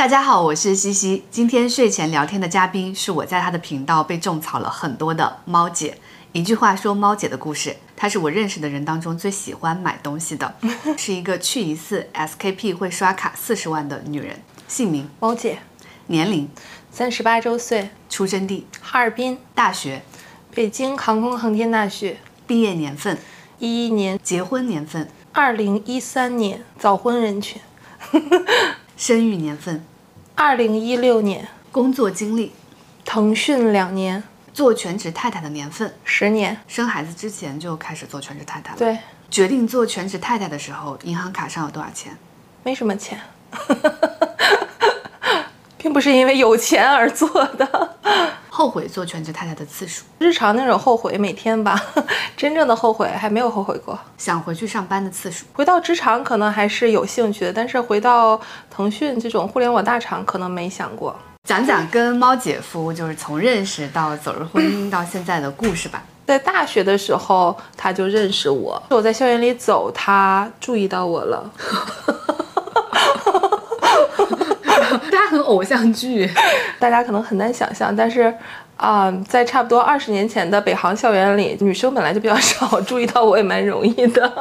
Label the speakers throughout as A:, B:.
A: 大家好，我是西西。今天睡前聊天的嘉宾是我在她的频道被种草了很多的猫姐。一句话说猫姐的故事，她是我认识的人当中最喜欢买东西的，是一个去一次 SKP 会刷卡四十万的女人。姓名：
B: 猫姐，
A: 年龄：
B: 三十八周岁，
A: 出生地：
B: 哈尔滨，
A: 大学：
B: 北京航空航天大学，
A: 毕业年份：
B: 一一年，
A: 结婚年份：
B: 二零一三年，早婚人群，
A: 生育年份：
B: 二零一六年，
A: 工作经历：
B: 腾讯两年，
A: 做全职太太的年份：
B: 十年，
A: 生孩子之前就开始做全职太太了。
B: 对，
A: 决定做全职太太的时候，银行卡上有多少钱？
B: 没什么钱，并不是因为有钱而做的。
A: 后悔做全职太太的次数？
B: 日常那种后悔，每天吧。真正的后悔还没有后悔过。
A: 想回去上班的次数？
B: 回到职场可能还是有兴趣的，但是回到腾讯这种互联网大厂，可能没想过。
A: 讲讲跟猫姐夫就是从认识到走入婚姻到现在的故事吧。
B: 在大学的时候，他就认识我。我在校园里走，他注意到我了。
A: 偶像剧，
B: 大家可能很难想象，但是啊、在差不多二十年前的北航校园里，女生本来就比较少，注意到我也蛮容易的。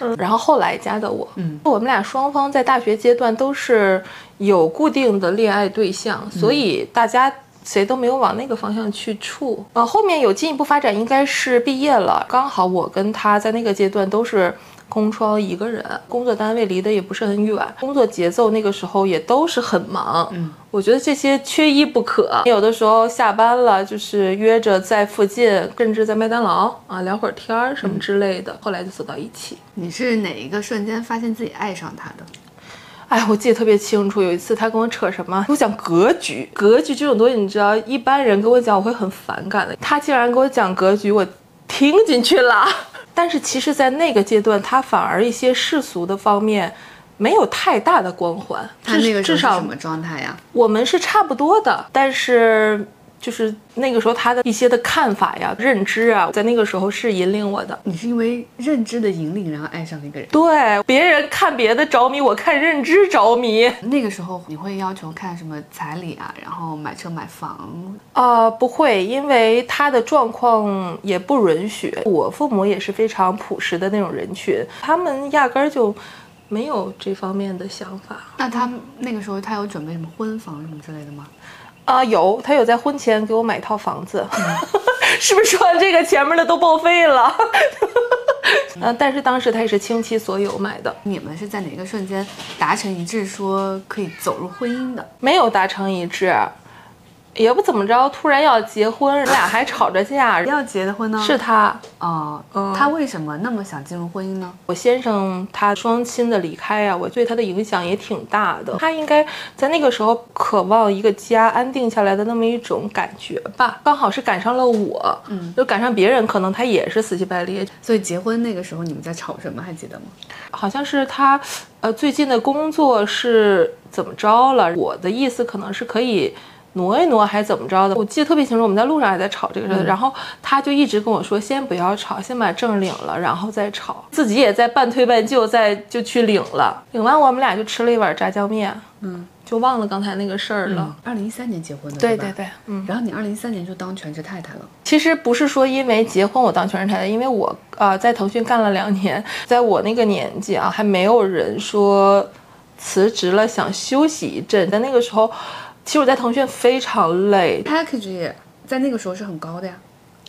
B: 嗯 然后后来加的我，
A: 嗯，
B: 我们俩双方在大学阶段都是有固定的恋爱对象，所以大家。谁都没有往那个方向去处，呃，后面有进一步发展，应该是毕业了，刚好我跟他在那个阶段都是空窗一个人，工作单位离得也不是很远，工作节奏那个时候也都是很忙，
A: 嗯，
B: 我觉得这些缺一不可。有的时候下班了，就是约着在附近，甚至在麦当劳啊聊会儿天儿什么之类的，后来就走到一起。
A: 你是哪一个瞬间发现自己爱上他的？
B: 哎，我记得特别清楚，有一次他跟我扯什么，跟我讲格局，格局这种东西，你知道，一般人跟我讲我会很反感的，他竟然给我讲格局，我听进去了。但是其实，在那个阶段，他反而一些世俗的方面没有太大的光环，
A: 他那个
B: 至少
A: 什么状态呀？
B: 我们是差不多的，但是就是那个时候他的一些的看法呀、认知啊，在那个时候是引领我的。
A: 你是因为认知的引领，然后爱上了一个人。
B: 对，别人看别的着迷，我看认知着迷。
A: 那个时候你会要求看什么彩礼啊，然后买车买房，
B: 呃，不会，因为他的状况也不允许。我父母也是非常朴实的那种人群，他们压根儿就没有这方面的想法。
A: 那他那个时候他有准备什么婚房什么之类的吗？
B: 啊、有，他有在婚前给我买一套房子，是不是说完这个前面的都报废了？呃，但是当时他也是倾其所有买的，
A: 你们是在哪个瞬间达成一致，说可以走入婚姻的？
B: 没有达成一致，也不怎么着，突然要结婚，人俩还吵着架。
A: 要结的婚呢？
B: 是他，
A: 哦，
B: 嗯
A: 他为什么那么想进入婚姻呢？
B: 我先生他双亲的离开啊，我对他的影响也挺大的。他应该在那个时候渴望一个家安定下来的那么一种感觉吧，刚好是赶上了我，
A: 嗯，
B: 就赶上别人，可能他也是死乞白赖。
A: 所以结婚那个时候你们在吵什么？还记得吗？
B: 好像是他，呃，最近的工作是怎么着了？我的意思可能是可以。挪一挪还怎么着的？我记得特别清楚，我们在路上还在吵这个事儿，
A: 嗯
B: 然后他就一直跟我说，先不要吵，先把证领了，然后再吵。自己也在半推半就，再就去领了。领完我们俩就吃了一碗炸酱面，
A: 嗯，
B: 就忘了刚才那个事儿了。
A: 二零一三年结婚的，
B: 对对对，嗯。
A: 然后你二零一三年就当全职太太了，
B: 其实不是说因为结婚我当全职太太，因为我呃在腾讯干了两年，在我那个年纪啊，还没有人说辞职了想休息一阵。在那个时候，其实我在腾讯非常累
A: ，package 也在那个时候是很高的呀。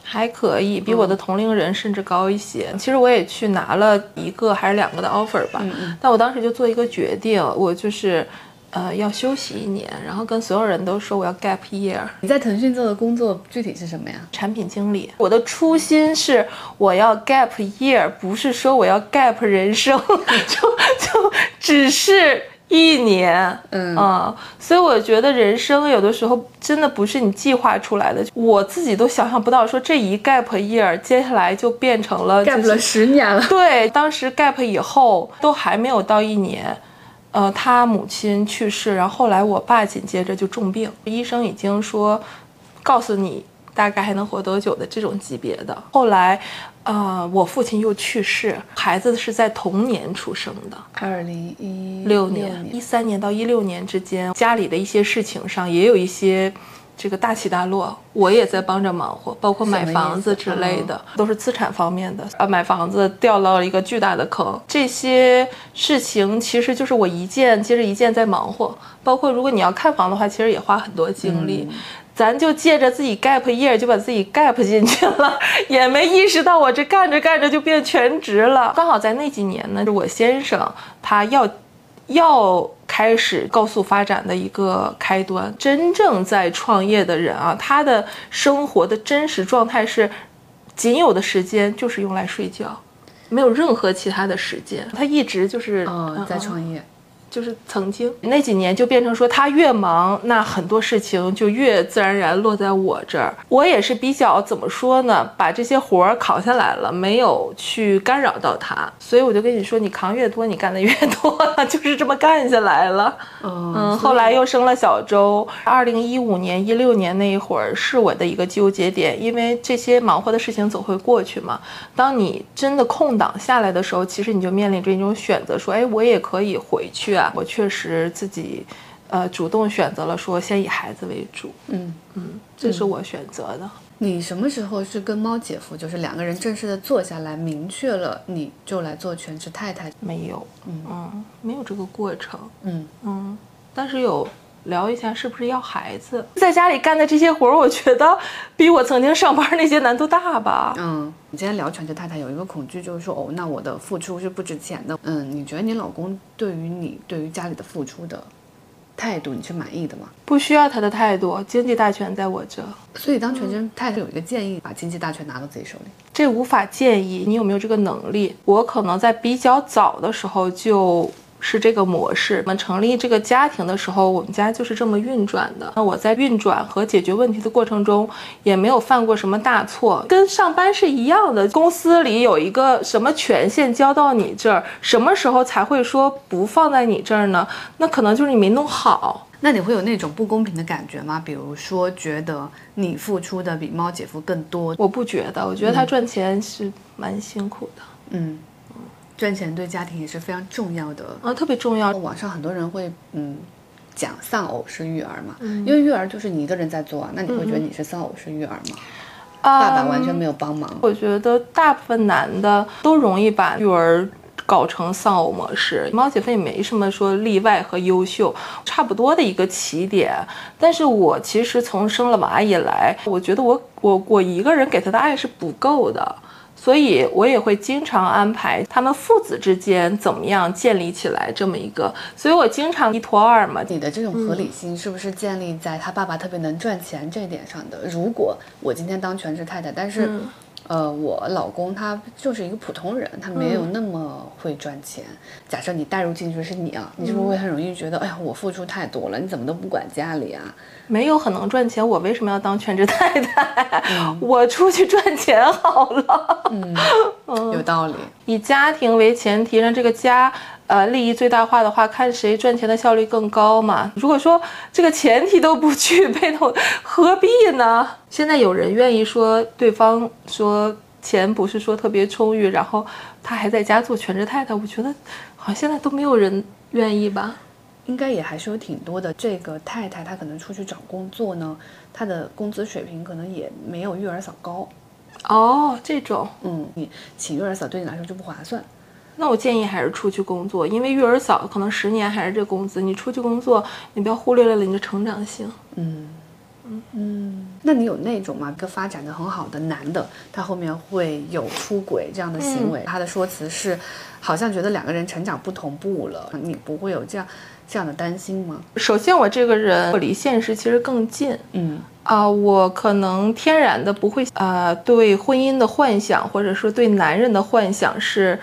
B: 还可以比我的同龄人甚至高一些。其实我也去拿了一个还是两个的 offer 吧，但我当时就做一个决定，我就是呃要休息一年，然后跟所有人都说我要 gap year。
A: 你在腾讯做的工作具体是什么呀？
B: 产品经理，我的初心是我要 gap year，不是说我要 gap 人生，就就只是一年，
A: 嗯
B: 啊、所以我觉得人生有的时候真的不是你计划出来的，我自己都想象不到，说这一 gap year 接下来就变成了、就是、
A: gap 了十年了。
B: 对，当时 gap 以后都还没有到一年，呃，他母亲去世，然后后来我爸紧接着就重病，医生已经说，告诉你大概还能活多久的这种级别的。后来，呃，我父亲又去世，孩子是在同年出生的，
A: 二零一
B: 六年，一三年到一六年之间，家里的一些事情上也有一些。这个大起大落，我也在帮着忙活，包括买房子之类的，都是资产方面的啊。买房子掉到了一个巨大的坑，这些事情其实就是我一件接着一件在忙活。包括如果你要看房的话，其实也花很多精力。咱就借着自己 gap year 就把自己 gap 进去了，也没意识到我这干着干着就变全职了。刚好在那几年呢，我先生他要。要开始高速发展的一个开端。真正在创业的人啊，他的生活的真实状态是，仅有的时间就是用来睡觉，没有任何其他的时间。他一直就是
A: 在创业。
B: 就是曾经那几年，就变成说他越忙，那很多事情就越自然而然落在我这儿。我也是比较怎么说呢，把这些活儿扛下来了，没有去干扰到他。所以我就跟你说，你扛越多，你干的越多，就是这么干下来了。嗯，后来又生了小周。二零一五年、一六年那一会儿是我的一个纠结点，因为这些忙活的事情总会过去嘛。当你真的空档下来的时候，其实你就面临着一种选择，说，哎，我也可以回去。我确实自己，呃，主动选择了说先以孩子为主。嗯嗯，这是我选择的。
A: 你什么时候是跟猫姐夫，就是两个人正式的坐下来，明确了你就来做全职太太？
B: 没有，嗯嗯，没有这个过程。嗯嗯，但是有聊一下是不是要孩子，在家里干的这些活儿，我觉得比我曾经上班那些难度大吧。
A: 嗯。你今天聊全职太太有一个恐惧，就是说哦，那我的付出是不值钱的。嗯，你觉得你老公对于你对于家里的付出的态度，你是满意的吗？
B: 不需要他的态度，经济大权在我这。
A: 所以当全职太太有一个建议，把经济大权拿到自己手里。
B: 这无法建议，你有没有这个能力？我可能在比较早的时候就。是这个模式。我们成立这个家庭的时候，我们家就是这么运转的。那我在运转和解决问题的过程中，也没有犯过什么大错，跟上班是一样的。公司里有一个什么权限交到你这儿，什么时候才会说不放在你这儿呢？那可能就是你没弄好。
A: 那你会有那种不公平的感觉吗？比如说觉得你付出的比猫姐夫更多？
B: 我不觉得，我觉得他赚钱是蛮辛苦的。
A: 嗯。赚钱对家庭也是非常重要的
B: 啊，特别重要。
A: 网上很多人会嗯讲丧偶式育儿嘛，因为育儿就是你一个人在做啊，那你会觉得你是丧偶式育儿吗？爸爸完全没有帮忙。
B: 我觉得大部分男的都容易把育儿搞成丧偶模式，猫姐夫也没什么说例外和优秀，差不多的一个起点。但是我其实从生了娃以来，我觉得我我我一个人给他的爱是不够的。所以我也会经常安排他们父子之间怎么样建立起来这么一个，所以我经常一拖二嘛。
A: 你的这种合理性是不是建立在他爸爸特别能赚钱这一点上的？如果我今天当全职太太，但是。呃，我老公他就是一个普通人，他没有那么会赚钱。假设你带入进去是你啊，你是不是会很容易觉得，哎呀，我付出太多了，你怎么都不管家里啊？
B: 没有很能赚钱，我为什么要当全职太太？我出去赚钱好了。嗯，
A: 有道理。
B: 以家庭为前提，让这个家。呃，利益最大化的话，看谁赚钱的效率更高嘛。如果说这个前提都不具备，那何必呢？现在有人愿意说对方说钱不是说特别充裕，然后他还在家做全职太太，我觉得好像现在都没有人愿意吧。
A: 应该也还是有挺多的。这个太太她可能出去找工作呢，她的工资水平可能也没有育儿嫂高。
B: 哦，这种，
A: 嗯，你请育儿嫂对你来说就不划算。
B: 那我建议还是出去工作，因为育儿嫂可能十年还是这工资。你出去工作，你不要忽略了你的成长性。
A: 嗯嗯嗯。那你有那种吗？一个发展的很好的男的，他后面会有出轨这样的行为？他的说辞是，好像觉得两个人成长不同步了。你不会有这样这样的担心吗？
B: 首先，我这个人我离现实其实更近。嗯啊，我可能天然的不会啊，对婚姻的幻想，或者说对男人的幻想是。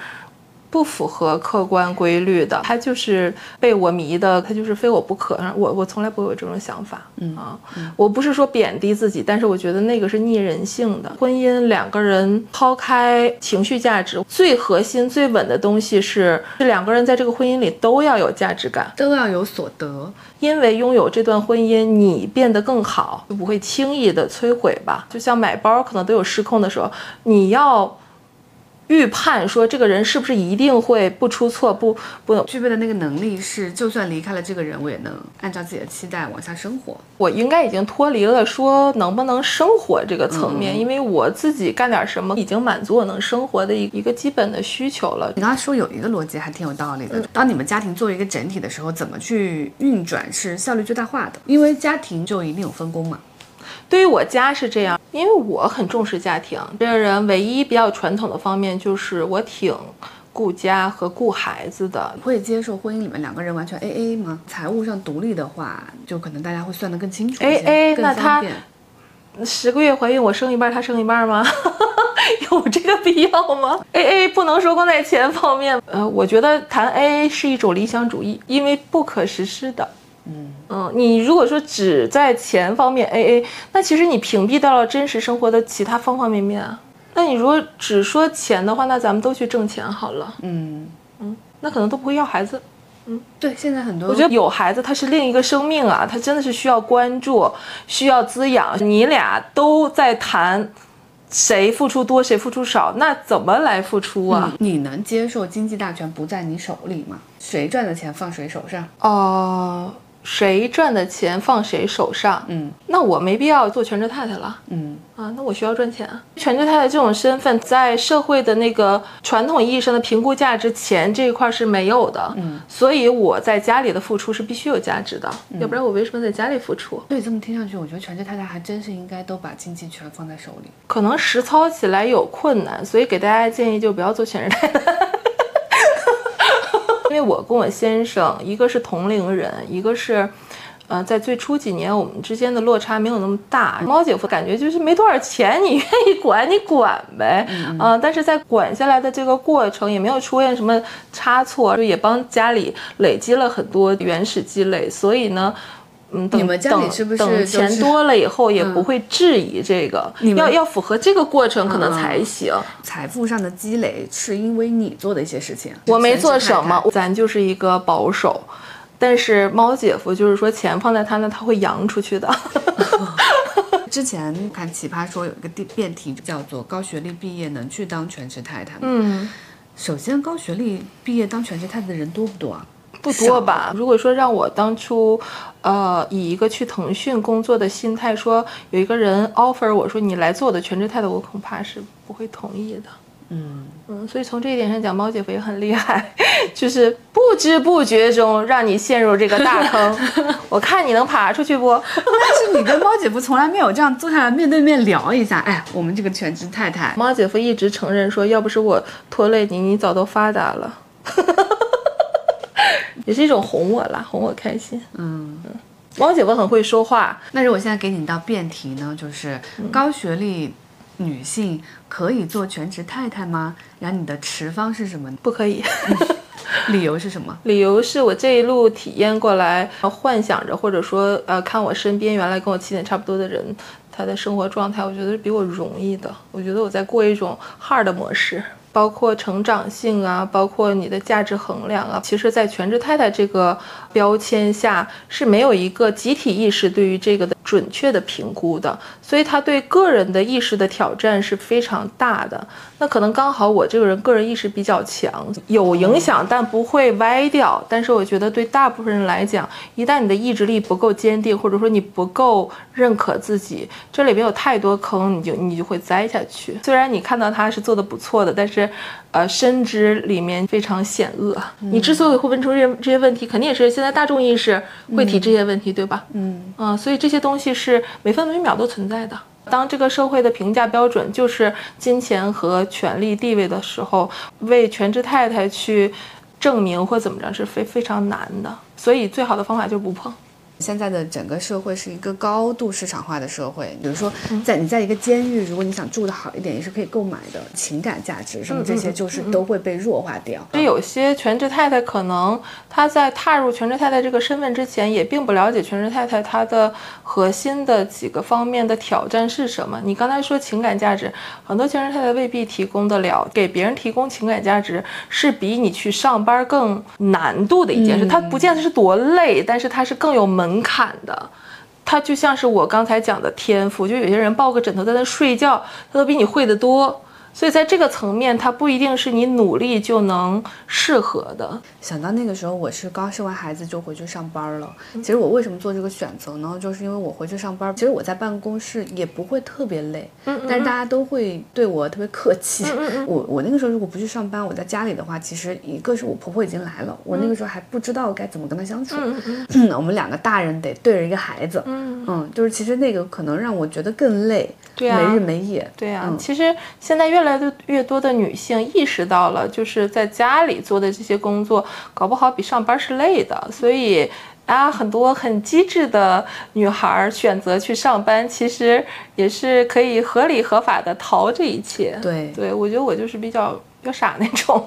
B: 不符合客观规律的，他就是被我迷的，他就是非我不可。我我从来不会有这种想法，嗯啊，我不是说贬低自己，但是我觉得那个是逆人性的。婚姻两个人抛开情绪价值，最核心、最稳的东西是，是两个人在这个婚姻里都要有价值感，
A: 都要有所得。
B: 因为拥有这段婚姻，你变得更好，就不会轻易的摧毁吧？就像买包，可能都有失控的时候，你要。预判说这个人是不是一定会不出错，不不
A: 具备的那个能力是，就算离开了这个人，我也能按照自己的期待往下生活。
B: 我应该已经脱离了说能不能生活这个层面，因为我自己干点什么已经满足我能生活的一一个基本的需求了。
A: 你刚才说有一个逻辑还挺有道理的，当你们家庭作为一个整体的时候，怎么去运转是效率最大化的？因为家庭就一定有分工嘛。
B: 对于我家是这样，因为我很重视家庭。这个人唯一比较传统的方面就是我挺顾家和顾孩子的。
A: 会接受婚姻里面两个人完全 A A 吗？财务上独立的话，就可能大家会算得更清楚
B: A A，那他十个月怀孕，我生一半，他生一半吗？有这个必要吗？A A 不能说光在钱方面。呃，我觉得谈 A A 是一种理想主义，因为不可实施的。嗯嗯，你如果说只在钱方面 A A，那其实你屏蔽掉了真实生活的其他方方面面啊。那你如果只说钱的话，那咱们都去挣钱好了。嗯嗯，那可能都不会要孩子。
A: 嗯，对，现在很多
B: 我觉得有孩子他是另一个生命啊，他真的是需要关注，需要滋养。你俩都在谈谁付出多，谁付出少，那怎么来付出啊？
A: 你能接受经济大权不在你手里吗？谁赚的钱放谁手上？
B: 哦。谁赚的钱放谁手上，嗯，那我没必要做全职太太了，嗯。啊，那我需要赚钱啊。全职太太这种身份，在社会的那个传统意义上的评估价值，钱这一块是没有的，嗯，所以我在家里的付出是必须有价值的，要不然我为什么在家里付出？
A: 对，这么听上去，我觉得全职太太还真是应该都把经济权放在手里，
B: 可能实操起来有困难，所以给大家建议就不要做全职太太。因为我跟我先生一个是同龄人，一个是，呃，在最初几年我们之间的落差没有那么大。猫姐夫感觉就是没多少钱，你愿意管你管呗，嗯，但是在管下来的这个过程也没有出现什么差错，就也帮家里累积了很多原始积累，所以呢。嗯，
A: 你们家里是不是
B: 等钱多了以后也不会质疑这个？要要符合这个过程可能才行。
A: 财富上的积累是因为你做的一些事情，
B: 我没做什么，咱就是一个保守。但是猫姐夫就是说钱放在他那，他会扬出去的。
A: 之前看奇葩说有一个辩辩题叫做高学历毕业能去当全职太太吗？嗯，首先高学历毕业当全职太太的人多不多啊？
B: 不多吧？如果说让我当初，呃，以一个去腾讯工作的心态说，有一个人 offer 我说你来做我的全职太太，我恐怕是不会同意的。嗯嗯，所以从这一点上讲，猫姐夫也很厉害，就是不知不觉中让你陷入这个大坑。我看你能爬出去不？
A: 但是你跟猫姐夫从来没有这样坐下来面对面聊一下。哎，我们这个全职太太，
B: 猫姐夫一直承认说，要不是我拖累你，你早都发达了。也是一种哄我啦，哄我开心。嗯嗯，王姐夫很会说话。
A: 那如果现在给你一道辩题呢，就是高学历女性可以做全职太太吗？然后你的持方是什么？
B: 不可以。
A: 理由是什么？
B: 理由是我这一路体验过来，幻想着或者说呃，看我身边原来跟我起点差不多的人，他的生活状态，我觉得是比我容易的。我觉得我在过一种 hard 模式。包括成长性啊，包括你的价值衡量啊，其实，在全职太太这个标签下是没有一个集体意识对于这个的准确的评估的，所以他对个人的意识的挑战是非常大的。那可能刚好我这个人个人意识比较强，有影响，但不会歪掉。但是我觉得对大部分人来讲，一旦你的意志力不够坚定，或者说你不够认可自己，这里边有太多坑，你就你就会栽下去。虽然你看到他是做的不错的，但是。呃，深知里面非常险恶。你之所以会问出这些这些问题，肯定也是现在大众意识会提这些问题，对吧？嗯啊，所以这些东西是每分每秒都存在的。当这个社会的评价标准就是金钱和权力地位的时候，为全职太太去证明或怎么着是非非常难的。所以最好的方法就是不碰。
A: 现在的整个社会是一个高度市场化的社会，比如说在你在一个监狱，如果你想住的好一点，也是可以购买的，情感价值什么这些就是都会被弱化掉。
B: 所以有些全职太太可能她在踏入全职太太这个身份之前，也并不了解全职太太她的核心的几个方面的挑战是什么。你刚才说情感价值，很多全职太太未必提供得了，给别人提供情感价值是比你去上班更难度的一件事。它不见得是多累，但是它是更有门门槛的。它就像是我刚才讲的天赋，就有些人抱个枕头在那睡觉，他都比你会的多。所以在这个层面，它不一定是你努力就能适合的。
A: 想到那个时候，我是刚生完孩子就回去上班了。其实我为什么做这个选择呢？就是因为我回去上班，其实我在办公室也不会特别累，
B: 嗯
A: 但是大家都会对我特别客气。
B: 嗯
A: 我我那个时候如果不去上班，我在家里的话，其实一个是我婆婆已经来了，我那个时候还不知道该怎么跟她相处。
B: 嗯
A: 嗯，我们两个大人得对着一个孩子。
B: 嗯
A: 嗯，就是其实那个可能让我觉得更累，
B: 对啊
A: 没日没夜。
B: 对呀、
A: 嗯
B: 其实现在越来的越多的女性意识到了，就是在家里做的这些工作，搞不好比上班是累的，所以。啊，很多很机智的女孩儿选择去上班，其实也是可以合理合法的逃这一切。
A: 对
B: 对，我觉得我就是比较比较傻那种。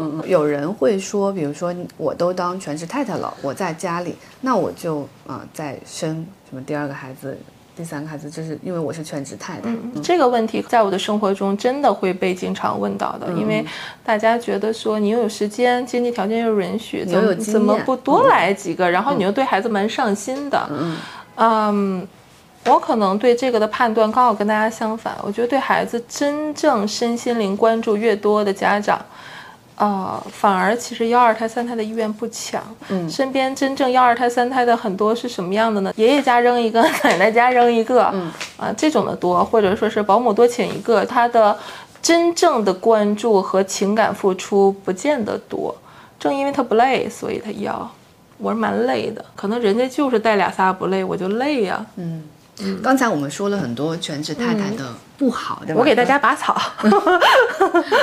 A: 嗯，有人会说，比如说我都当全职太太了，我在家里，那我就啊、呃再生什么第二个孩子、第三个孩子，就是因为我是全职太太。嗯
B: 这个问题在我的生活中真的会被经常问到的，
A: 嗯
B: 因为大家觉得说你又有时间，经济条件又允许，怎么怎么不多来几个？然后你又对孩子蛮上心的，
A: 嗯
B: 嗯，我可能对这个的判断刚好跟大家相反。我觉得对孩子真正身心灵关注越多的家长，呃，反而其实要二胎、三胎的意愿不强。
A: 嗯
B: 身边真正要二胎、三胎的很多是什么样的呢？爷爷家扔一个，奶奶家扔一个，
A: 嗯
B: 啊，这种的多，或者说是保姆多请一个，他的真正的关注和情感付出不见得多。正因为他不累，所以他要。我是蛮累的，可能人家就是带俩仨不累，我就累呀、
A: 嗯。嗯刚才我们说了很多全职太太的不好，对吧？
B: 我给大家拔草。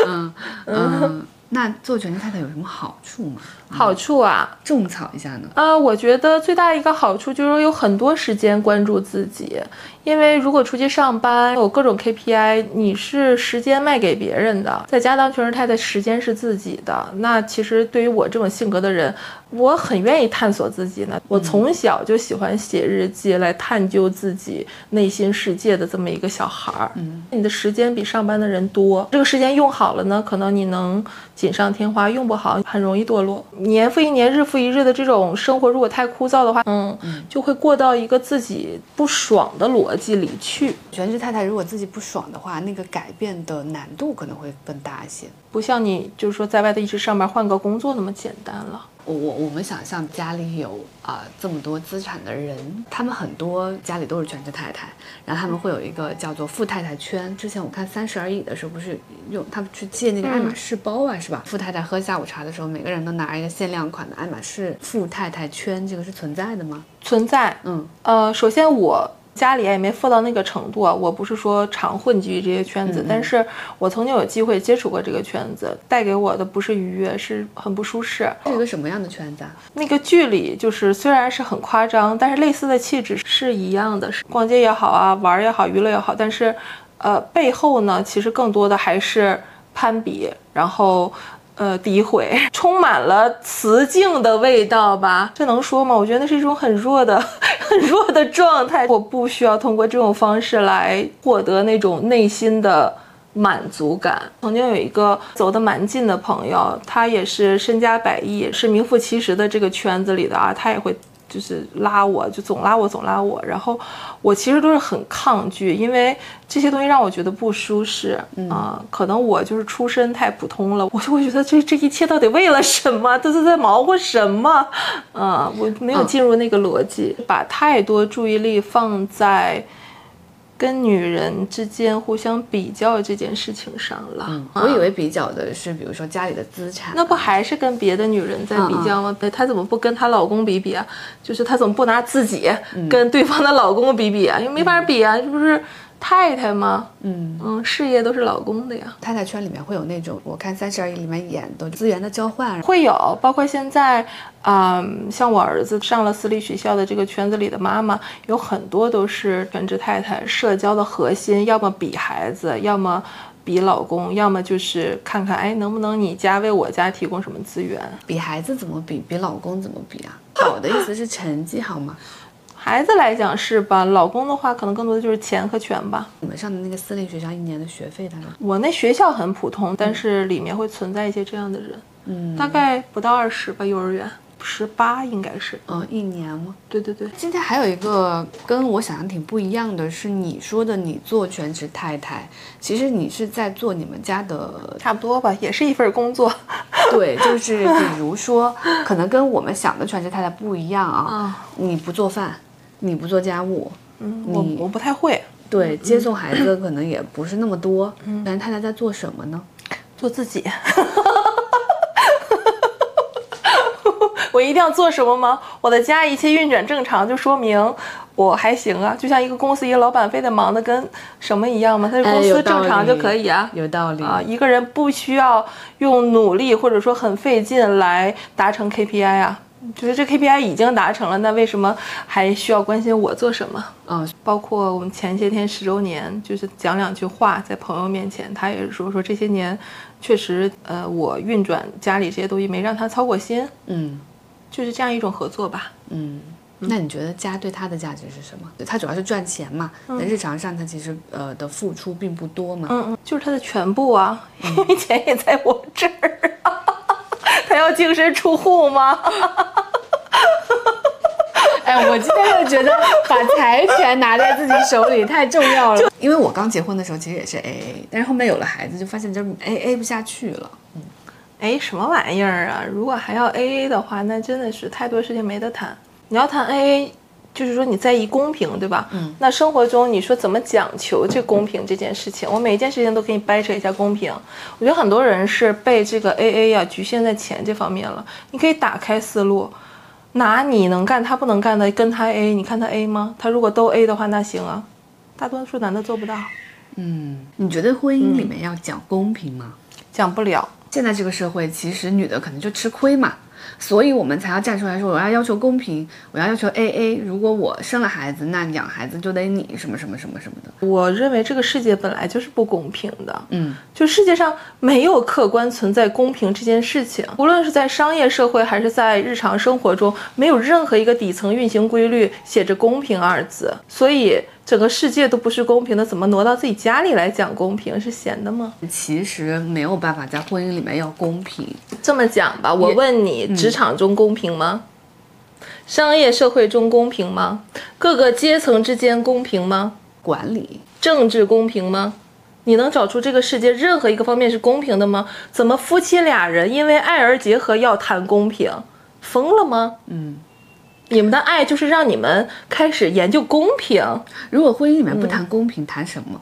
A: 嗯 嗯，那做全职太太有什么好处吗？
B: 好处啊，
A: 种草一下呢？
B: 啊，我觉得最大一个好处就是有很多时间关注自己，因为如果出去上班有各种 KPI，你是时间卖给别人的，在家当全职太太，时间是自己的。那其实对于我这种性格的人，我很愿意探索自己呢。我从小就喜欢写日记来探究自己内心世界的这么一个小孩儿。
A: 嗯，
B: 你的时间比上班的人多，这个时间用好了呢，可能你能锦上添花；用不好，很容易堕落。年复一年、日复一日的这种生活，如果太枯燥的话，嗯，就会过到一个自己不爽的逻辑里去。
A: 全职太太如果自己不爽的话，那个改变的难度可能会更大一些。
B: 不像你就是说在外头一直上班换个工作那么简单了。
A: 我我我们想象家里有啊、这么多资产的人，他们很多家里都是全职太太，然后他们会有一个叫做富太太圈。之前我看《三十而已》的时候，不是用他们去借那个爱马仕包啊，是吧？富太太喝下午茶的时候，每个人都拿一个限量款的爱马仕富太太圈，这个是存在的吗？
B: 存在，
A: 嗯
B: 呃，首先我家里也没富到那个程度啊，我不是说常混迹于这些圈子，但是我曾经有机会接触过这个圈子，带给我的不是愉悦，是很不舒适。
A: 是一个什么样的圈子啊？
B: 那个剧里就是虽然是很夸张，但是类似的气质是一样的，是逛街也好啊，玩儿也好，娱乐也好，但是，呃，背后呢，其实更多的还是攀比，然后。呃，诋毁，充满了雌竞的味道吧？这能说吗？我觉得那是一种很弱的、很弱的状态。我不需要通过这种方式来获得那种内心的满足感。曾经有一个走得蛮近的朋友，他也是身家百亿，是名副其实的这个圈子里的啊，他也会。就是拉我，就总拉我，总拉我，然后我其实都是很抗拒，因为这些东西让我觉得不舒适啊、可能我就是出身太普通了，我就会觉得这这一切到底为了什么？都是在忙活什么？啊、我没有进入那个逻辑，把太多注意力放在跟女人之间互相比较这件事情上了。
A: 嗯，我以为比较的是，比如说家里的资产。
B: 那不还是跟别的女人在比较吗？她怎么不跟她老公比比啊？就是她怎么不拿自己跟对方的老公比比啊？因为没法比啊，是不是？太太吗？
A: 嗯，
B: 嗯，事业都是老公的呀。
A: 太太圈里面会有那种，我看《三十而已》里面演的资源的交换，
B: 会有，包括现在，嗯，像我儿子上了私立学校的这个圈子里的妈妈，有很多都是全职太太，社交的核心要么比孩子，要么比老公，要么就是看看，哎，能不能你家为我家提供什么资源？
A: 比孩子怎么比？比老公怎么比啊？好的意思是成绩好吗？
B: 孩子来讲是吧？老公的话，可能更多的就是钱和权吧。
A: 你们上的那个私立学校一年的学费大概？
B: 我那学校很普通，但是里面会存在一些这样的人，
A: 嗯，
B: 大概不到二十吧，幼儿园十八应该是。
A: 嗯，一年吗？
B: 对对对，
A: 今天还有一个跟我想象挺不一样的是，你说的你做全职太太，其实你是在做你们家的，
B: 差不多吧，也是一份工作。
A: 对，就是比如说，可能跟我们想的全职太太不一样啊，
B: 啊，
A: 你不做饭，你不做家务，
B: 嗯，我我不太会
A: 对，接送孩子可能也不是那么多，全职太太在做什么呢？
B: 做自己。我一定要做什么吗？我的家一切运转正常，就说明我还行啊。就像一个公司一个老板非得忙得跟什么一样吗？他公司正常就
A: 理
B: 可以啊。
A: 有道理
B: 啊，一个人不需要用努力或者说很费劲来达成 KPI 啊。觉得这 KPI 已经达成了，那为什么还需要关心我做什么？
A: 嗯，
B: 包括我们前些天十周年，就是讲两句话在朋友面前，他也是说说这些年确实，呃，我运转家里这些东西没让他操过心，
A: 嗯
B: 就是这样一种合作吧。
A: 嗯。那你觉得家对他的价值是什么？他主要是赚钱嘛，那日常上他其实呃的付出并不多嘛。
B: 嗯嗯，就是他的全部啊，因为 钱也在我这儿啊，他要净身出户吗？
A: 哎，我今天就觉得把财权拿在自己手里太重要了。因为我刚结婚的时候其实也是 A A，但是后面有了孩子，就发现就 A A 不下去了。
B: 嗯哎，什么玩意儿啊？如果还要 AA 的话，那真的是太多事情没得谈。你要谈 AA，就是说你在意公平，对吧？
A: 嗯。
B: 那生活中你说怎么讲求这公平这件事情？我每一件事情都给你掰扯一下公平。我觉得很多人是被这个 AA 呀、局限在钱这方面了。你可以打开思路，拿你能干他不能干的跟他 A，你看他 A 吗？他如果都 A 的话，那行啊。大多数男的做不到，
A: 嗯，你觉得婚姻里面要讲公平吗？
B: 讲不了。
A: 现在这个社会，其实女的可能就吃亏嘛，所以我们才要站出来说，我要要求公平，我要要求 A A。如果我生了孩子，那养孩子就得你什么什么什么什么的。
B: 我认为这个世界本来就是不公平的。
A: 嗯，
B: 就世界上没有客观存在公平这件事情，无论是在商业社会还是在日常生活中，没有任何一个底层运行规律写着“公平”二字。所以整个世界都不是公平的，怎么挪到自己家里来讲公平？是闲的吗？
A: 其实没有办法在婚姻里面要公平。
B: 这么讲吧，我问你，职场中公平吗？商业社会中公平吗？各个阶层之间公平吗？
A: 管理
B: 政治公平吗？你能找出这个世界任何一个方面是公平的吗？怎么夫妻俩人因为爱而结合要谈公平？疯了吗？
A: 嗯，
B: 你们的爱就是让你们开始研究公平。
A: 如果婚姻里面不谈公平，谈什么？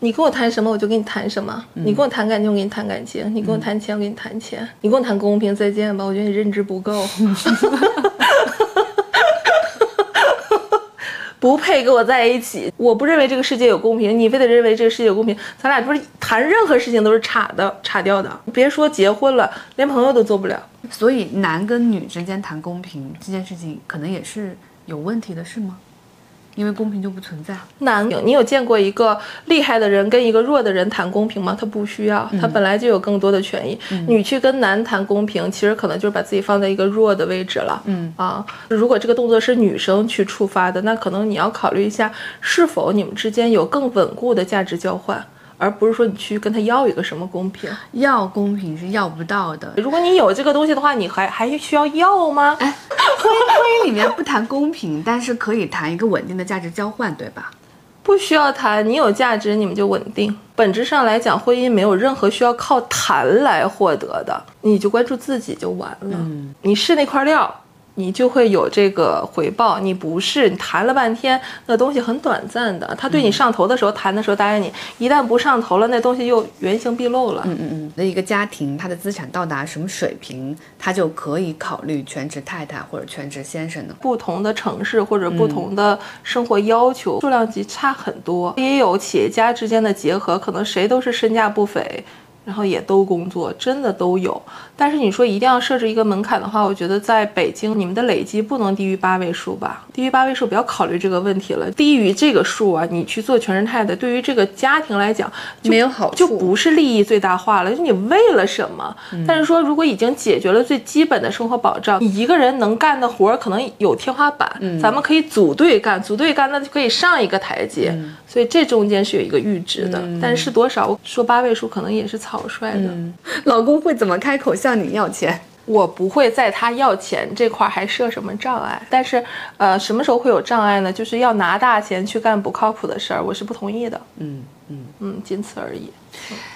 B: 你跟我谈什么，我就跟你谈什么。你跟我谈感情，我跟你谈感情；你跟我谈钱，我跟你谈钱。你跟我谈公平，再见吧。我觉得你认知不够。不配跟我在一起。我不认为这个世界有公平，你非得认为这个世界有公平，咱俩不是谈任何事情都是岔的、岔掉的。别说结婚了，连朋友都做不了。
A: 所以男跟女之间谈公平这件事情，可能也是有问题的，是吗？因为公平就不存在。
B: 男，你有见过一个厉害的人跟一个弱的人谈公平吗？他不需要，他本来就有更多的权益。女去跟男谈公平，其实可能就是把自己放在一个弱的位置了。
A: 嗯
B: 啊，如果这个动作是女生去触发的，那可能你要考虑一下，是否你们之间有更稳固的价值交换，而不是说你去跟他要一个什么公平。
A: 要公平是要不到的。
B: 如果你有这个东西的话，你还还需要要吗？
A: 哎，婚 姻婚姻里面不谈公平，但是可以谈一个稳定的价值交换，对吧？
B: 不需要谈，你有价值，你们就稳定。本质上来讲，婚姻没有任何需要靠谈来获得的，你就关注自己就完了。
A: 嗯
B: 你是那块料，你就会有这个回报。你不是你谈了半天，那东西很短暂的。他对你上头的时候，谈的时候答应你，一旦不上头了，那东西又原形毕露了。
A: 嗯嗯嗯。那一个家庭，他的资产到达什么水平，他就可以考虑全职太太或者全职先生呢？
B: 不同的城市或者不同的生活要求，数量级差很多。也有企业家之间的结合，可能谁都是身价不菲。然后也都工作，真的都有。但是你说一定要设置一个门槛的话，我觉得在北京，你们的累积不能低于八位数吧？低于八位数，不要考虑这个问题了。低于这个数啊，你去做全职太太，对于这个家庭来讲
A: 没有好处，
B: 就不是利益最大化了。就你为了什么？但是说如果已经解决了最基本的生活保障，你一个人能干的活儿可能有天花板，咱们可以组队干，组队干那就可以上一个台阶。所以这中间是有一个阈值的，但是多少？说八位数可能也是草率的。
A: 老公会怎么开口向你要钱？
B: 我不会在他要钱这块还设什么障碍。但是，呃，什么时候会有障碍呢？就是要拿大钱去干不靠谱的事儿，我是不同意的。嗯嗯嗯，仅此而已。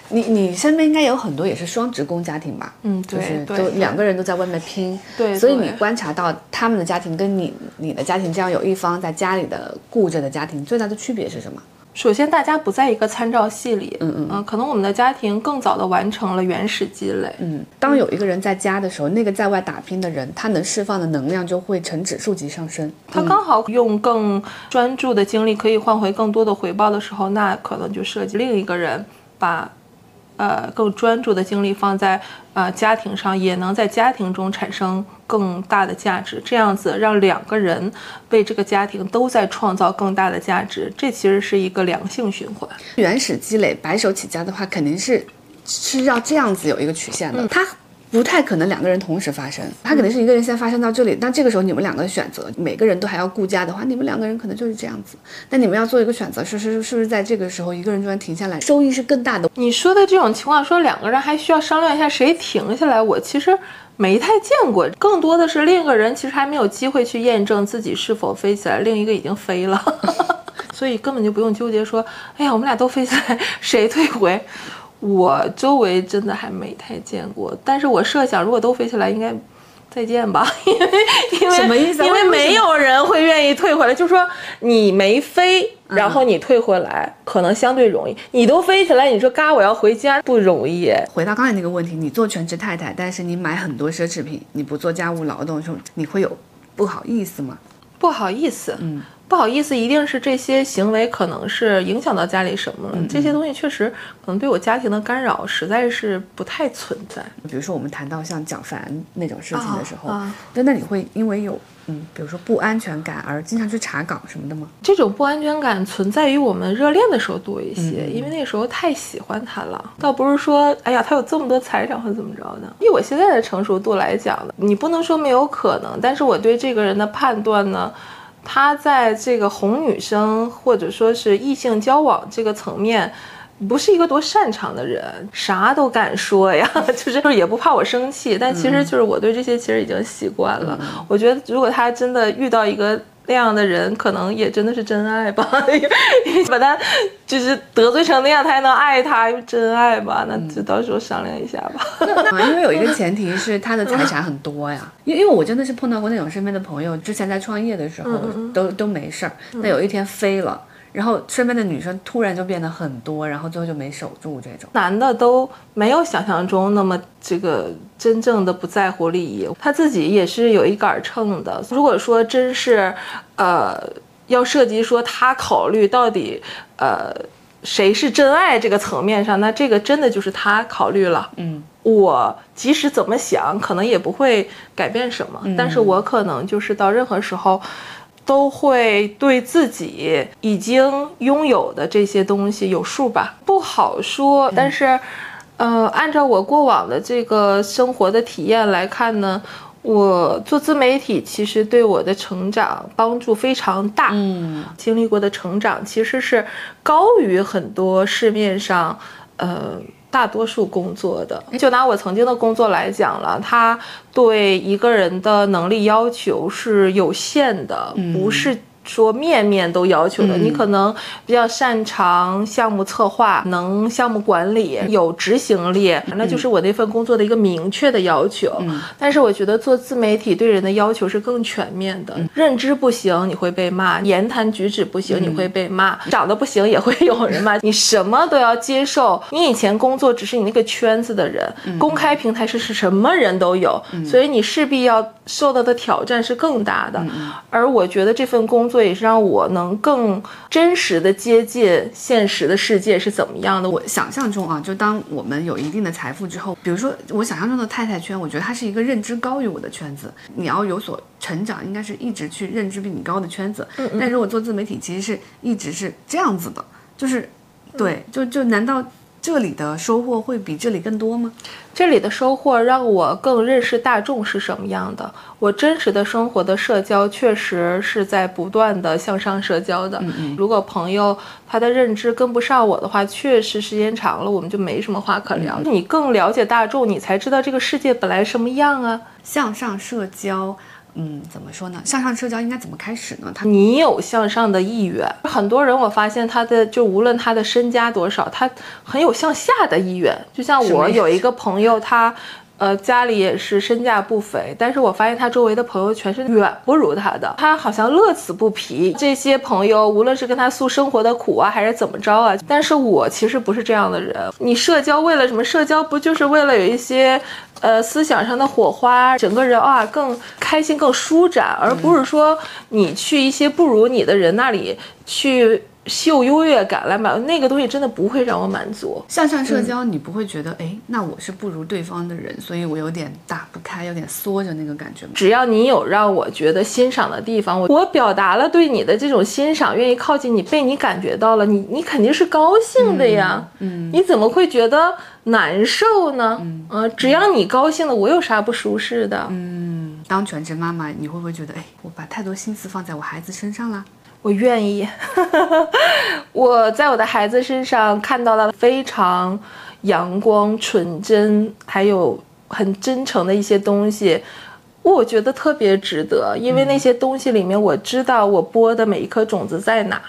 A: 你你身边应该有很多也是双职工家庭吧？
B: 嗯，
A: 对，都两个人都在外面拼。
B: 对，
A: 所以你观察到他们的家庭跟你你的家庭这样有一方在家里的顾着的家庭最大的区别是什么？
B: 首先，大家不在一个参照系里。嗯嗯可能我们的家庭更早的完成了原始积累。
A: 嗯，当有一个人在家的时候，那个在外打拼的人，他能释放的能量就会呈指数级上升。
B: 他刚好用更专注的精力可以换回更多的回报的时候，那可能就涉及另一个人把。呃，更专注的精力放在呃家庭上，也能在家庭中产生更大的价值。这样子让两个人为这个家庭都在创造更大的价值，这其实是一个良性循环。
A: 原始积累白手起家的话，肯定是是要这样子有一个曲线的。他。不太可能两个人同时发生，他肯定是一个人先发生到这里，那这个时候你们两个选择，每个人都还要顾家的话，你们两个人可能就是这样子。那你们要做一个选择，是是是不是在这个时候一个人突然停下来，收益是更大的？
B: 你说的这种情况，说两个人还需要商量一下谁停下来，我其实没太见过，更多的是另一个人其实还没有机会去验证自己是否飞起来，另一个已经飞了，所以根本就不用纠结说，哎呀，我们俩都飞起来，谁退回？我周围真的还没太见过，但是我设想如果都飞起来，应该再见吧，因为因为
A: 什么意思？
B: 因为没有人会愿意退回来。就说你没飞，然后你退回来，可能相对容易。你都飞起来，你说嘎，我要回家不容易。
A: 回到刚才那个问题，你做全职太太，但是你买很多奢侈品，你不做家务劳动的时候，你会有不好意思吗？
B: 不好意思，嗯。不好意思，一定是这些行为可能是影响到家里什么了。这些东西确实可能对我家庭的干扰实在是不太存在。
A: 比如说我们谈到像蒋凡那种事情的时候，那那你会因为有嗯，比如说不安全感而经常去查岗什么的吗？
B: 这种不安全感存在于我们热恋的时候多一些，因为那时候太喜欢他了。倒不是说哎呀他有这么多财产或怎么着的。以我现在的成熟度来讲呢，你不能说没有可能，但是我对这个人的判断呢。他在这个哄女生或者说是异性交往这个层面，不是一个多擅长的人，啥都敢说呀，就是也不怕我生气。但其实就是我对这些其实已经习惯了。我觉得如果他真的遇到一个。那样的人可能也真的是真爱吧，把他就是得罪成那样，他还能爱他，真爱吧？那就到时候商量一下吧。
A: 因为有一个前提是他的财产很多呀，因 因为我真的是碰到过那种身边的朋友，之前在创业的时候都都没事儿，但有一天飞了。然后身边的女生突然就变得很多，然后最后就没守住这种。
B: 男的都没有想象中那么这个真正的不在乎利益，他自己也是有一杆秤的。如果说真是，呃，要涉及说他考虑到底，呃，谁是真爱这个层面上，那这个真的就是他考虑了。嗯，我即使怎么想，可能也不会改变什么，但是我可能就是到任何时候。都会对自己已经拥有的这些东西有数吧？不好说。但是，呃，按照我过往的这个生活的体验来看呢，我做自媒体其实对我的成长帮助非常大。嗯，经历过的成长其实是高于很多市面上，呃。大多数工作的，就拿我曾经的工作来讲了，他对一个人的能力要求是有限的，不是说面面都要求的，你可能比较擅长项目策划，能项目管理，有执行力，那就是我那份工作的一个明确的要求。但是我觉得做自媒体对人的要求是更全面的，认知不行你会被骂，言谈举止不行你会被骂，长得不行也会有人骂，你什么都要接受。你以前工作只是你那个圈子的人，公开平台是是什么人都有，所以你势必要受到的挑战是更大的。而我觉得这份工作也是让我能更真实的接近现实的世界是怎么样的。
A: 我想象中啊，就当我们有一定的财富之后，比如说我想象中的太太圈，我觉得它是一个认知高于我的圈子。你要有所成长，应该是一直去认知比你高的圈子。嗯嗯但如果做自媒体，其实是一直是这样子的，就是对，就就难道？这里的收获会比这里更多吗？
B: 这里的收获让我更认识大众是什么样的。我真实的生活的社交确实是在不断的向上社交的。如果朋友他的认知跟不上我的话，确实时间长了我们就没什么话可聊。你更了解大众，你才知道这个世界本来什么样啊。
A: 向上社交。嗯，怎么说呢？向上社交应该怎么开始呢？他
B: 你有向上的意愿，很多人我发现他的就无论他的身家多少，他很有向下的意愿。就像我有一个朋友，他。呃，家里也是身价不菲，但是我发现他周围的朋友全是远不如他的，他好像乐此不疲。这些朋友无论是跟他诉生活的苦啊，还是怎么着啊，但是我其实不是这样的人。你社交为了什么？社交不就是为了有一些，呃，思想上的火花，整个人啊更开心、更舒展，而不是说你去一些不如你的人那里去。秀优越感来满那个东西真的不会让我满足。
A: 向上社交，你不会觉得哎，那我是不如对方的人，所以我有点打不开，有点缩着那个感觉吗？
B: 只要你有让我觉得欣赏的地方，我我表达了对你的这种欣赏，愿意靠近你，被你感觉到了，你你肯定是高兴的呀。嗯，你怎么会觉得难受呢？嗯，只要你高兴了，我有啥不舒适的？
A: 嗯，当全职妈妈，你会不会觉得哎，我把太多心思放在我孩子身上了？
B: 我愿意，我在我的孩子身上看到了非常阳光、纯真，还有很真诚的一些东西，我觉得特别值得，因为那些东西里面，我知道我播的每一颗种子在哪。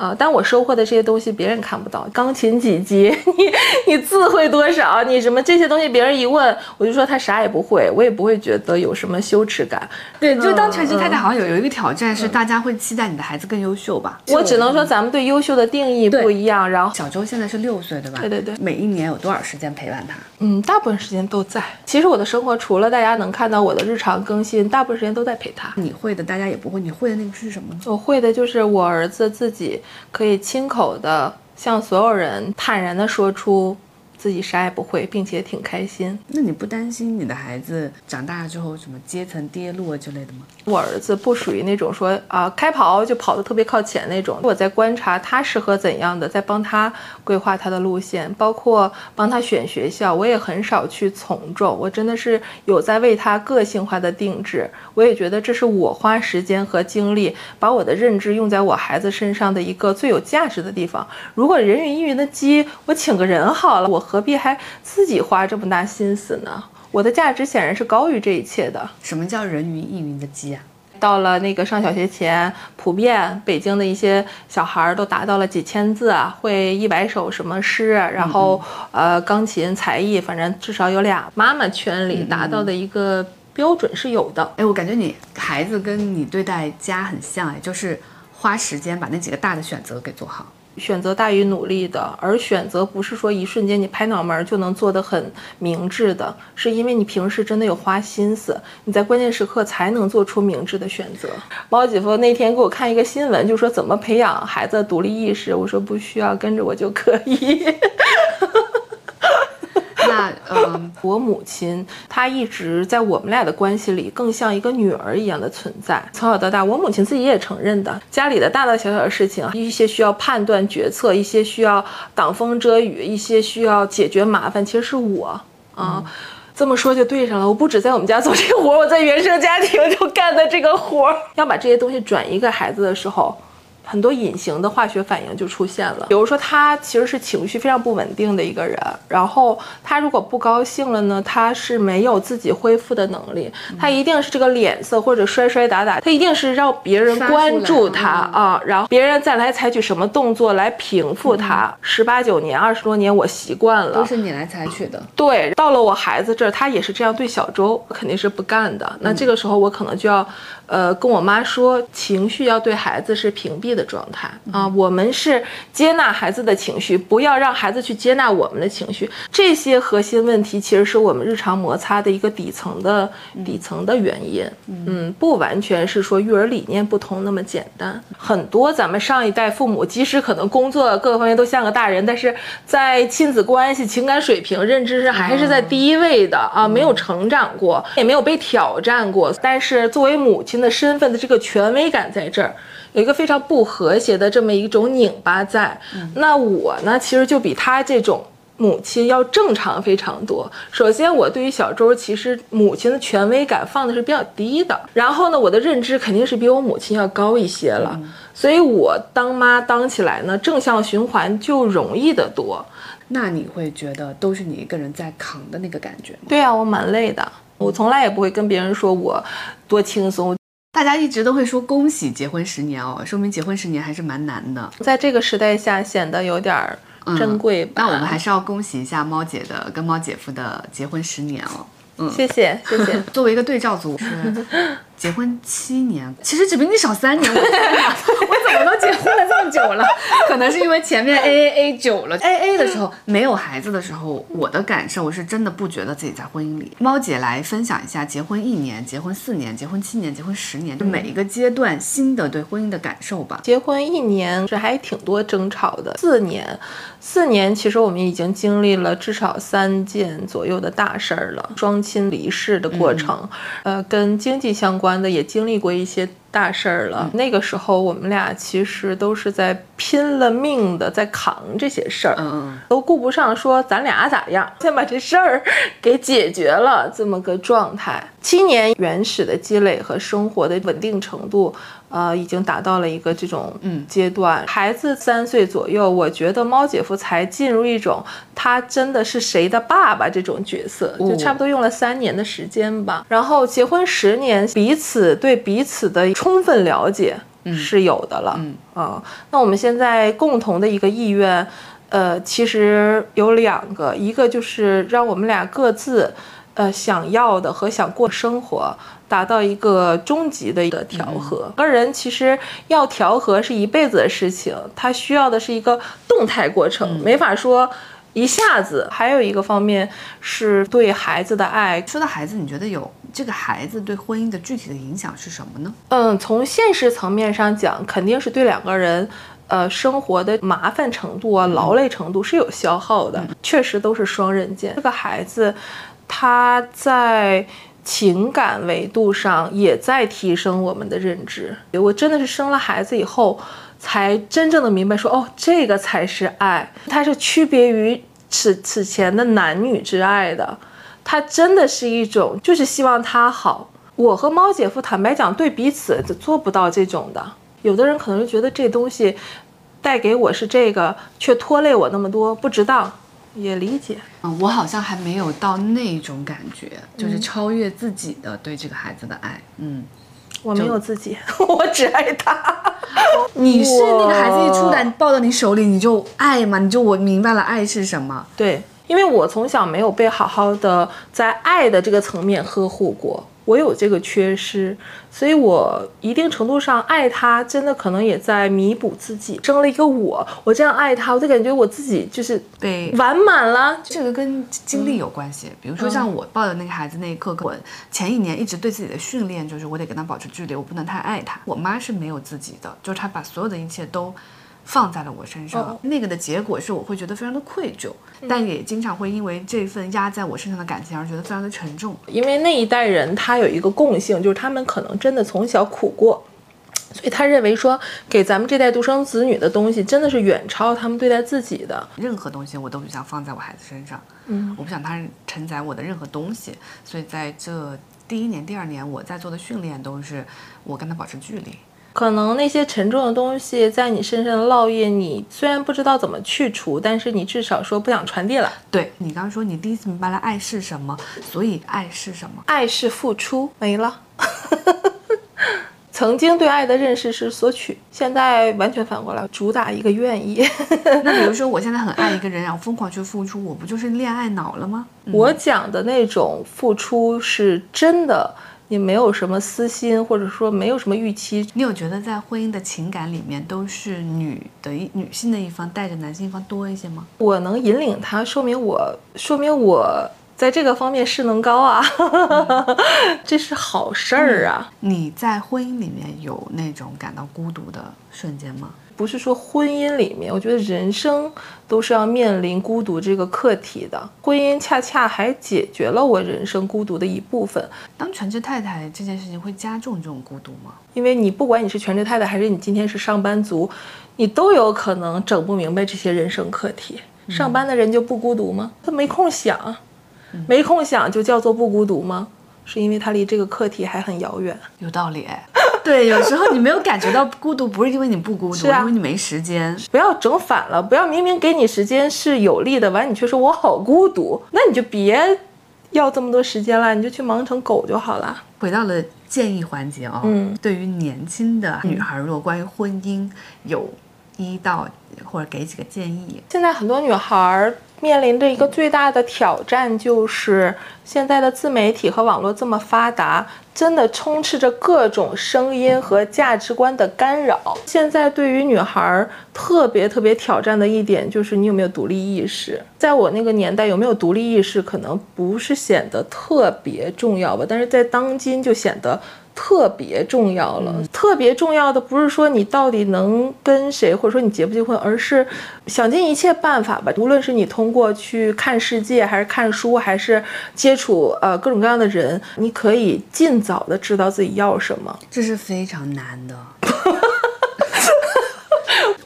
B: 啊！但我收获的这些东西别人看不到。钢琴几级？你你字会多少？你什么这些东西？别人一问，我就说他啥也不会，我也不会觉得有什么羞耻感。
A: 对，就当全职太太，好像有有一个挑战是，大家会期待你的孩子更优秀吧？
B: 我只能说咱们对优秀的定义不一样。然后
A: 小周现在是六岁，对吧？
B: 对对对。
A: 每一年有多少时间陪伴他？
B: 嗯，大部分时间都在。其实我的生活除了大家能看到我的日常更新，大部分时间都在陪他。
A: 你会的，大家也不会。你会的那个是什么呢？
B: 我会的就是我儿子自己。可以亲口的向所有人坦然的说出。自己啥也不会，并且挺开心。
A: 那你不担心你的孩子长大了之后什么阶层跌落之类的吗？
B: 我儿子不属于那种说啊开跑就跑得特别靠前那种。我在观察他适合怎样的，在帮他规划他的路线，包括帮他选学校。我也很少去从众，我真的是有在为他个性化的定制。我也觉得这是我花时间和精力把我的认知用在我孩子身上的一个最有价值的地方。如果人云亦云的鸡，我请个人好了，我。何必还自己花这么大心思呢？我的价值显然是高于这一切的。
A: 什么叫人云亦云的鸡啊？
B: 到了那个上小学前，普遍北京的一些小孩都达到了几千字啊，会一百首什么诗，然后呃钢琴才艺，反正至少有俩。妈妈圈里达到的一个标准是有的。
A: 哎，我感觉你孩子跟你对待家很像，哎，就是花时间把那几个大的选择给做好。
B: 选择大于努力的，而选择不是说一瞬间你拍脑门就能做得很明智的，是因为你平时真的有花心思，你在关键时刻才能做出明智的选择。猫姐夫那天给我看一个新闻，就说怎么培养孩子独立意识，我说不需要跟着我就可以。
A: 那嗯，
B: 我母亲她一直在我们俩的关系里更像一个女儿一样的存在。从小到大，我母亲自己也承认的，家里的大大小小的事情，一些需要判断决策，一些需要挡风遮雨，一些需要解决麻烦，其实是我啊。这么说就对上了，我不止在我们家做这个活，我在原生家庭就干的这个活。要把这些东西转移给孩子的时候。很多隐形的化学反应就出现了。比如说，他其实是情绪非常不稳定的一个人，然后他如果不高兴了呢，他是没有自己恢复的能力，他一定是这个脸色或者摔摔打打，他一定是让别人关注他啊，然后别人再来采取什么动作来平复他。十八九年、二十多年，我习惯了，
A: 都是你来采取的。
B: 对，到了我孩子这儿，他也是这样对小周，肯定是不干的。那这个时候，我可能就要。呃，跟我妈说，情绪要对孩子是屏蔽的状态啊。我们是接纳孩子的情绪，不要让孩子去接纳我们的情绪。这些核心问题其实是我们日常摩擦的一个底层的底层的原因。嗯，不完全是说育儿理念不同那么简单。很多咱们上一代父母，即使可能工作各个方面都像个大人，但是在亲子关系、情感水平、认知上还是在第一位的啊，没有成长过，也没有被挑战过。但是作为母亲。的身份的这个权威感在这儿，有一个非常不和谐的这么一种拧巴在。那我呢，其实就比他这种母亲要正常非常多。首先，我对于小周，其实母亲的权威感放的是比较低的。然后呢，我的认知肯定是比我母亲要高一些了。所以，我当妈当起来呢，正向循环就容易得多。
A: 那你会觉得都是你一个人在扛的那个感觉吗？
B: 对啊，我蛮累的。我从来也不会跟别人说我多轻松。
A: 大家一直都会说恭喜结婚十年哦，说明结婚十年还是蛮难的，
B: 在这个时代下显得有点儿珍贵。
A: 那我们还是要恭喜一下猫姐的跟猫姐夫的结婚十年哦。
B: 嗯，谢谢谢谢。
A: 作为一个对照组，是 结婚七年，其实只比你少三年。我怎么都结婚了这么久了？可能是因为前面 A A A 久了，A A 的时候没有孩子的时候，我的感受是真的不觉得自己在婚姻里。猫姐来分享一下结婚一年、结婚四年、结婚七年、结婚十年，就每一个阶段新的对婚姻的感受吧。
B: 结婚一年这还挺多争吵的，四年。四年，其实我们已经经历了至少三件左右的大事儿了，双亲离世的过程，呃，跟经济相关的也经历过一些。大事儿了，那个时候我们俩其实都是在拼了命的在扛这些事儿，嗯都顾不上说咱俩咋样，先把这事儿给解决了，这么个状态。七年原始的积累和生活的稳定程度，呃，已经达到了一个这种嗯阶段。孩子三岁左右，我觉得猫姐夫才进入一种他真的是谁的爸爸这种角色，就差不多用了三年的时间吧。然后结婚十年，彼此对彼此的。充分了解是有的了，啊，那我们现在共同的一个意愿，呃，其实有两个，一个就是让我们俩各自，呃，想要的和想过生活达到一个终极的一个调和。个人其实要调和是一辈子的事情，他需要的是一个动态过程，没法说。一下子，还有一个方面是对孩子的爱。
A: 说到孩子，你觉得有这个孩子对婚姻的具体的影响是什么呢？
B: 嗯，从现实层面上讲，肯定是对两个人，呃，生活的麻烦程度啊、劳累程度是有消耗的，确实都是双刃剑。这个孩子，他在情感维度上也在提升我们的认知。我真的是生了孩子以后。才真正的明白，说哦，这个才是爱，它是区别于此此前的男女之爱的，它真的是一种，就是希望他好。我和猫姐夫坦白讲，对彼此做不到这种的。有的人可能就觉得这东西带给我是这个，却拖累我那么多，不值当，也理解。
A: 嗯，我好像还没有到那种感觉，就是超越自己的对这个孩子的爱。嗯。
B: 我没有自己，我只爱他。
A: 你是那个孩子一出来抱到你手里你就爱吗？你就我明白了爱是什么？
B: 对，因为我从小没有被好好的在爱的这个层面呵护过。我有这个缺失，所以我一定程度上爱他，真的可能也在弥补自己。生了一个我，我这样爱他，我就感觉我自己就是
A: 被
B: 完满了。
A: 这个跟经历有关系。比如说像我抱的那个孩子那一刻，我前一年一直对自己的训练就是我得跟他保持距离，我不能太爱他。我妈是没有自己的，就是她把所有的一切都。放在了我身上，那个的结果是我会觉得非常的愧疚，但也经常会因为这份压在我身上的感情而觉得非常的沉重。
B: 因为那一代人他有一个共性，就是他们可能真的从小苦过，所以他认为说给咱们这代独生子女的东西真的是远超他们对待自己的
A: 任何东西，我都不想放在我孩子身上。嗯，我不想他承载我的任何东西，所以在这第一年、第二年我在做的训练都是我跟他保持距离。
B: 可能那些沉重的东西在你身上的烙印，你虽然不知道怎么去除，但是你至少说不想传递了。
A: 对你刚刚说你第一次明白了爱是什么，所以爱是什么？
B: 爱是付出，没了。曾经对爱的认识是索取，现在完全反过来，主打一个愿意。
A: 那比如说我现在很爱一个人，然后疯狂去付出，我不就是恋爱脑了吗？
B: 我讲的那种付出是真的，也没有什么私心，或者说没有什么预期。
A: 你有觉得在婚姻的情感里面，都是女的一女性的一方带着男性一方多一些吗？
B: 我能引领他，说明我说明我在这个方面势能高啊，这是好事儿啊。
A: 你在婚姻里面有那种感到孤独的瞬间吗？
B: 不是说婚姻里面，我觉得人生都是要面临孤独这个课题的。婚姻恰恰还解决了我人生孤独的一部分。
A: 当全职太太这件事情会加重这种孤独吗？
B: 因为你不管你是全职太太，还是你今天是上班族，你都有可能整不明白这些人生课题。上班的人就不孤独吗？他没空想，没空想就叫做不孤独吗？是因为他离这个课题还很遥远。
A: 有道理哎。对，有时候你没有感觉到孤独，不是因为你不孤独，
B: 是啊
A: 因为你没时间。
B: 不要整反了，不要明明给你时间是有利的，完你却说我好孤独，那你就别要这么多时间了，你就去忙成狗就好了。
A: 回到了建议环节哦，
B: 嗯
A: 对于年轻的女孩，如果关于婚姻有一到或者给几个建议，
B: 现在很多女孩儿面临着一个最大的挑战，就是现在的自媒体和网络这么发达，真的充斥着各种声音和价值观的干扰。现在对于女孩儿特别特别挑战的一点，就是你有没有独立意识。在我那个年代，有没有独立意识可能不是显得特别重要吧，但是在当今就显得。特别重要了，特别重要的不是说你到底能跟谁，或者说你结不结婚，而是想尽一切办法吧。无论是你通过去看世界，还是看书，还是接触呃各种各样的人，你可以尽早的知道自己要什么。
A: 这是非常难的。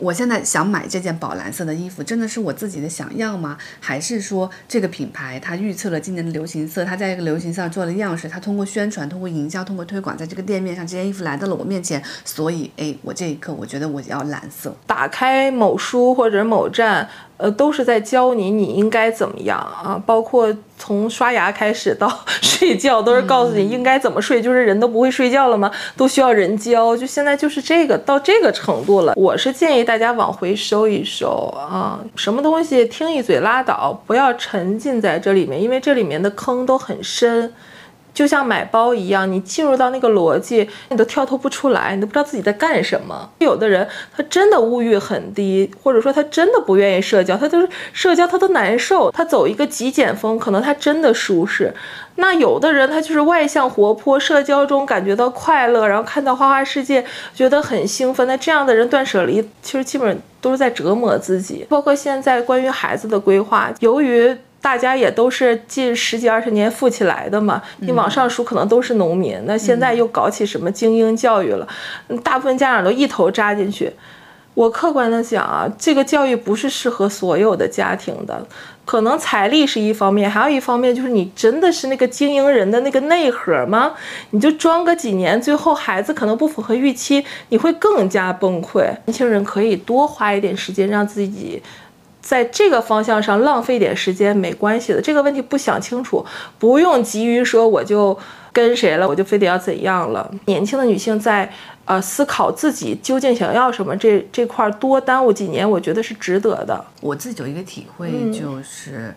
A: 我现在想买这件宝蓝色的衣服，真的是我自己的想要吗？还是说这个品牌它预测了今年的流行色，它在一个流行色上做了样式，它通过宣传、通过营销、通过推广，在这个店面上这件衣服来到了我面前，所以哎，我这一刻我觉得我要蓝色。
B: 打开某书或者某站，呃，都是在教你你应该怎么样啊，包括从刷牙开始到睡觉，都是告诉你应该怎么睡。就是人都不会睡觉了吗？都需要人教。就现在就是这个到这个程度了。我是建议大家往回收一收啊，什么东西听一嘴拉倒，不要沉浸在这里面，因为这里面的坑都很深。就像买包一样，你进入到那个逻辑，你都跳脱不出来，你都不知道自己在干什么。有的人他真的物欲很低，或者说他真的不愿意社交，他就是社交他都难受，他走一个极简风，可能他真的舒适。那有的人他就是外向活泼，社交中感觉到快乐，然后看到花花世界觉得很兴奋。那这样的人断舍离，其实基本都是在折磨自己。包括现在关于孩子的规划，由于大家也都是近十几二十年富起来的嘛，你往上数可能都是农民，那现在又搞起什么精英教育了，嗯大部分家长都一头扎进去。我客观的讲啊，这个教育不是适合所有的家庭的，可能财力是一方面，还有一方面就是你真的是那个精英人的那个内核吗？你就装个几年，最后孩子可能不符合预期，你会更加崩溃。年轻人可以多花一点时间让自己。在这个方向上浪费点时间没关系的，这个问题不想清楚，不用急于说我就跟谁了，我就非得要怎样了。年轻的女性在呃思考自己究竟想要什么这这块多耽误几年，我觉得是值得的。
A: 我自己有一个体会，
B: 嗯
A: 就是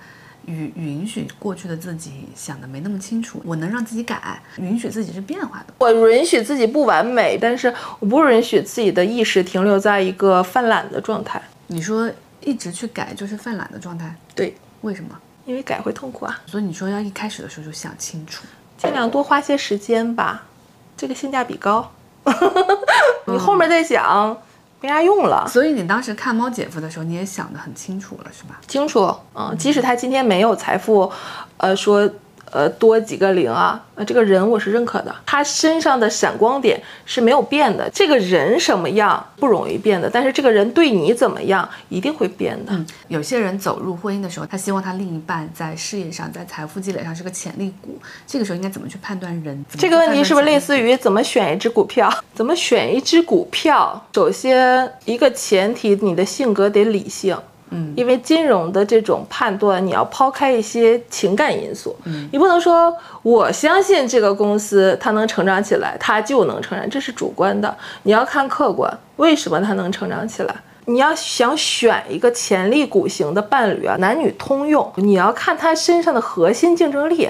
A: 允允许过去的自己想的没那么清楚，我能让自己改，允许自己是变化的。
B: 我允许自己不完美，但是我不允许自己的意识停留在一个犯懒的状态。
A: 你说一直去改就是犯懒的状态，
B: 对，
A: 为什么？
B: 因为改会痛苦啊，
A: 所以你说要一开始的时候就想清楚。
B: 尽量多花些时间吧，这个性价比高。你后面再想，没啥用了。
A: 所以你当时看猫姐夫的时候，你也想得很清楚了，是吧？
B: 清楚，嗯，即使他今天没有财富，呃，说呃多几个零啊，那这个人我是认可的，他身上的闪光点是没有变的。这个人什么样不容易变的，但是这个人对你怎么样一定会变的。
A: 有些人走入婚姻的时候，他希望他另一半在事业上、在财富积累上是个潜力股，这个时候应该怎么去判断人？
B: 这个问题是不是类似于怎么选一只股票？怎么选一只股票？首先一个前提，你的性格得理性。
A: 嗯，
B: 因为金融的这种判断，你要抛开一些情感因素。嗯，你不能说我相信这个公司它能成长起来，它就能成长，这是主观的。你要看客观，为什么它能成长起来？你要想选一个潜力股型的伴侣啊，男女通用，你要看他身上的核心竞争力。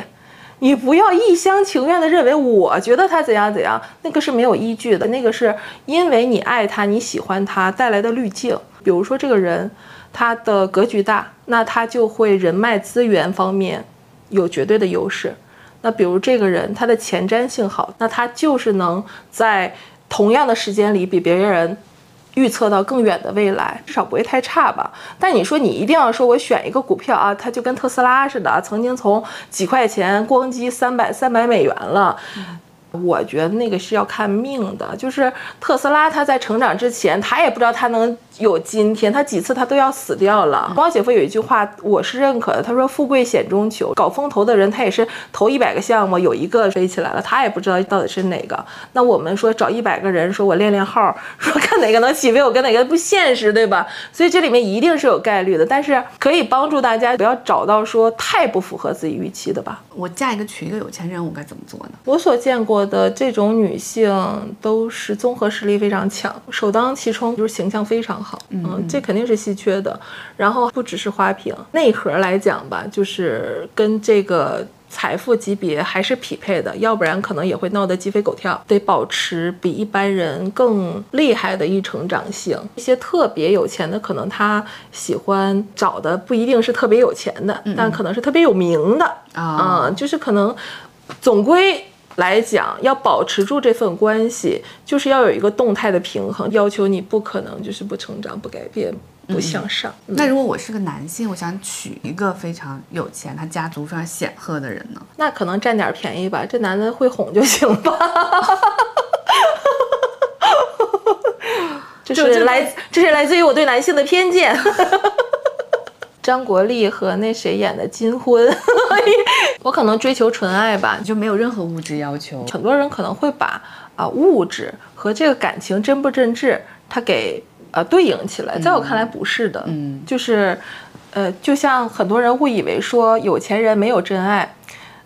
B: 你不要一厢情愿的认为，我觉得他怎样怎样，那个是没有依据的，那个是因为你爱他，你喜欢他带来的滤镜。比如说这个人。他的格局大，那他就会人脉资源方面有绝对的优势。那比如这个人，他的前瞻性好，那他就是能在同样的时间里比别人预测到更远的未来，至少不会太差吧。但你说你一定要说我选一个股票啊，它就跟特斯拉似的，曾经从几块钱咣叽三百三百美元了。我觉得那个是要看命的，就是特斯拉，它在成长之前，他也不知道它能有今天，他几次他都要死掉了。汪姐夫有一句话，我是认可的，他说“富贵险中求”，搞风投的人他也是投一百个项目，有一个飞起来了，他也不知道到底是哪个。那我们说找一百个人，说我练练号，说看哪个能起飞，我跟哪个不现实，对吧？所以这里面一定是有概率的，但是可以帮助大家不要找到说太不符合自己预期的吧。
A: 我嫁一个娶一个有钱人，我该怎么做呢？
B: 我所见过。的这种女性都是综合实力非常强，首当其冲就是形象非常好，嗯，这肯定是稀缺的。然后不只是花瓶，内核来讲吧，就是跟这个财富级别还是匹配的，要不然可能也会闹得鸡飞狗跳。得保持比一般人更厉害的一成长性。一些特别有钱的，可能他喜欢找的不一定是特别有钱的，但可能是特别有名的啊，就是可能总归。来讲，要保持住这份关系，就是要有一个动态的平衡。要求你不可能就是不成长、不改变、不向上。
A: 那如果我是个男性，我想娶一个非常有钱、他家族非常显赫的人呢？
B: 那可能占点便宜吧，这男的会哄就行吧。这是来，这是来自于我对男性的偏见。张国立和那谁演的《金婚》，我可能追求纯爱吧，
A: 就没有任何物质要求。
B: 很多人可能会把啊物质和这个感情真不真挚，他给呃对应起来。在我看来不是的，
A: 嗯，
B: 就是呃，就像很多人误以为说有钱人没有真爱，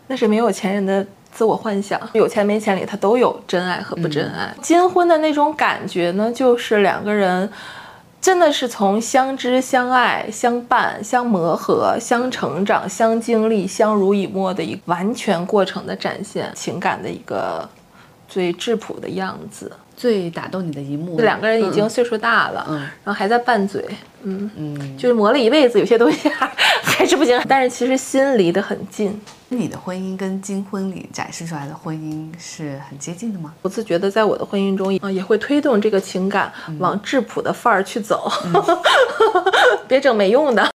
B: 那是没有钱人的自我幻想。有钱没钱里他都有真爱和不真爱。金婚的那种感觉呢，就是两个人。真的是从相知、相爱、相伴、相磨合、相成长、相经历、相濡以沫的一个完全过程的展现，情感的一个最质朴的样子。
A: 最打动你的一幕，
B: 两个人已经岁数大了，嗯，然后还在拌嘴，嗯。嗯，就是磨了一辈子，有些东西还是不行，但是其实心离得很近。
A: 你的婚姻跟金婚里展示出来的婚姻是很接近的吗？
B: 不自觉的，在我的婚姻中，啊，也会推动这个情感往质朴的范儿去走，别整没用的。